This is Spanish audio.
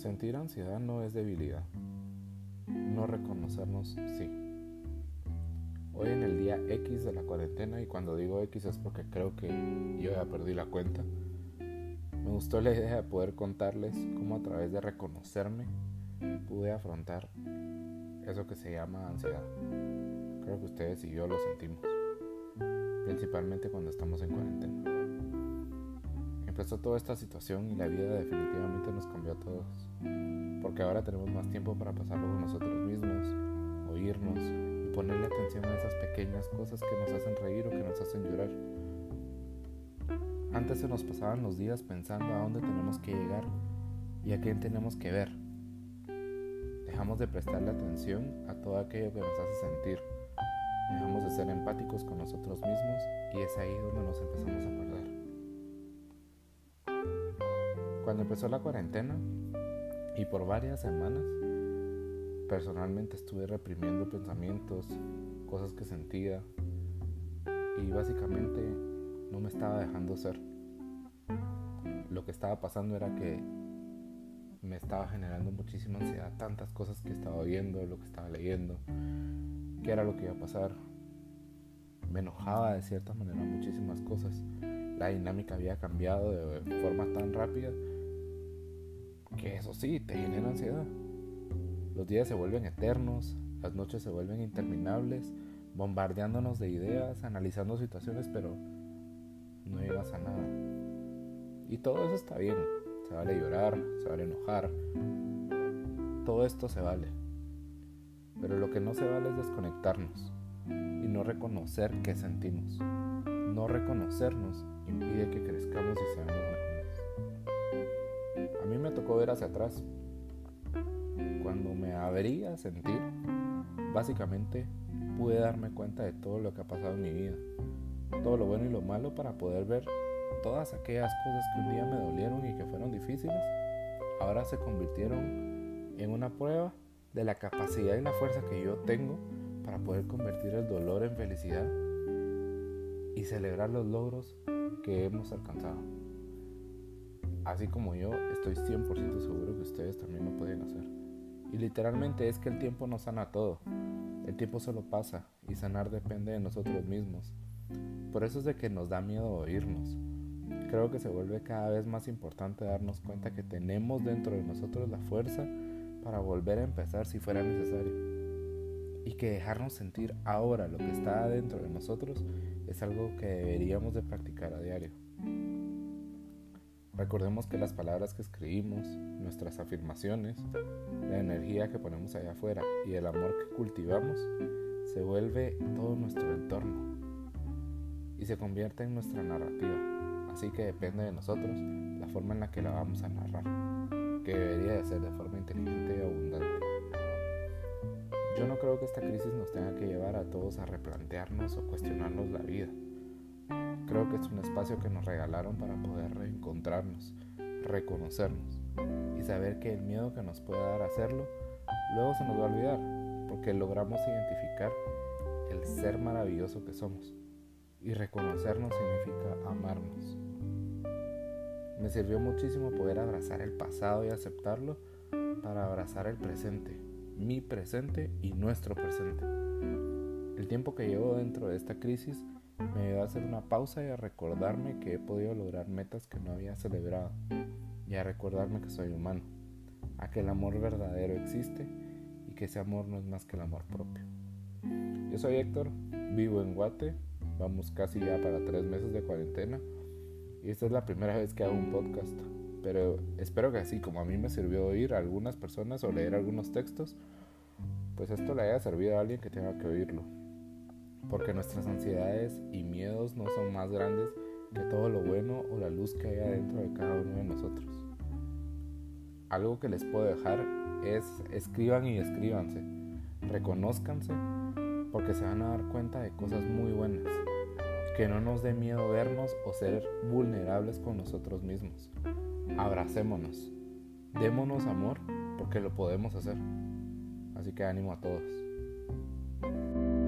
Sentir ansiedad no es debilidad. No reconocernos, sí. Hoy en el día X de la cuarentena, y cuando digo X es porque creo que yo ya perdí la cuenta, me gustó la idea de poder contarles cómo a través de reconocerme pude afrontar eso que se llama ansiedad. Creo que ustedes y yo lo sentimos, principalmente cuando estamos en cuarentena. Empezó toda esta situación y la vida definitivamente nos cambió a todos, porque ahora tenemos más tiempo para pasarlo con nosotros mismos, oírnos y ponerle atención a esas pequeñas cosas que nos hacen reír o que nos hacen llorar. Antes se nos pasaban los días pensando a dónde tenemos que llegar y a quién tenemos que ver. Dejamos de prestarle atención a todo aquello que nos hace sentir. Dejamos de ser empáticos con nosotros mismos y es ahí donde nos empezamos a perder. Cuando empezó la cuarentena y por varias semanas, personalmente estuve reprimiendo pensamientos, cosas que sentía y básicamente no me estaba dejando ser. Lo que estaba pasando era que me estaba generando muchísima ansiedad, tantas cosas que estaba viendo, lo que estaba leyendo, qué era lo que iba a pasar. Me enojaba de cierta manera muchísimas cosas. La dinámica había cambiado de forma tan rápida que eso sí, te genera ansiedad. Los días se vuelven eternos, las noches se vuelven interminables, bombardeándonos de ideas, analizando situaciones, pero no llegas a nada. Y todo eso está bien. Se vale llorar, se vale enojar. Todo esto se vale. Pero lo que no se vale es desconectarnos y no reconocer qué sentimos. No reconocernos impide que crezcamos ver hacia atrás. Cuando me abrí a sentir, básicamente pude darme cuenta de todo lo que ha pasado en mi vida. Todo lo bueno y lo malo para poder ver todas aquellas cosas que un día me dolieron y que fueron difíciles, ahora se convirtieron en una prueba de la capacidad y la fuerza que yo tengo para poder convertir el dolor en felicidad y celebrar los logros que hemos alcanzado así como yo, estoy 100% seguro que ustedes también lo pueden hacer. Y literalmente es que el tiempo no sana todo. El tiempo solo pasa y sanar depende de nosotros mismos. Por eso es de que nos da miedo oírnos. Creo que se vuelve cada vez más importante darnos cuenta que tenemos dentro de nosotros la fuerza para volver a empezar si fuera necesario. Y que dejarnos sentir ahora lo que está dentro de nosotros es algo que deberíamos de practicar a diario. Recordemos que las palabras que escribimos, nuestras afirmaciones, la energía que ponemos allá afuera y el amor que cultivamos se vuelve todo nuestro entorno y se convierte en nuestra narrativa. Así que depende de nosotros la forma en la que la vamos a narrar, que debería de ser de forma inteligente y abundante. Yo no creo que esta crisis nos tenga que llevar a todos a replantearnos o cuestionarnos la vida Creo que es un espacio que nos regalaron para poder reencontrarnos, reconocernos y saber que el miedo que nos puede dar hacerlo luego se nos va a olvidar porque logramos identificar el ser maravilloso que somos y reconocernos significa amarnos. Me sirvió muchísimo poder abrazar el pasado y aceptarlo para abrazar el presente, mi presente y nuestro presente. El tiempo que llevo dentro de esta crisis me ayudó a hacer una pausa y a recordarme que he podido lograr metas que no había celebrado y a recordarme que soy humano, a que el amor verdadero existe y que ese amor no es más que el amor propio. Yo soy Héctor, vivo en Guate, vamos casi ya para tres meses de cuarentena y esta es la primera vez que hago un podcast, pero espero que así como a mí me sirvió oír a algunas personas o leer algunos textos, pues esto le haya servido a alguien que tenga que oírlo porque nuestras ansiedades y miedos no son más grandes que todo lo bueno o la luz que hay adentro de cada uno de nosotros. Algo que les puedo dejar es escriban y escríbanse, reconózcanse, porque se van a dar cuenta de cosas muy buenas. Que no nos dé miedo vernos o ser vulnerables con nosotros mismos. Abracémonos, démonos amor, porque lo podemos hacer. Así que ánimo a todos.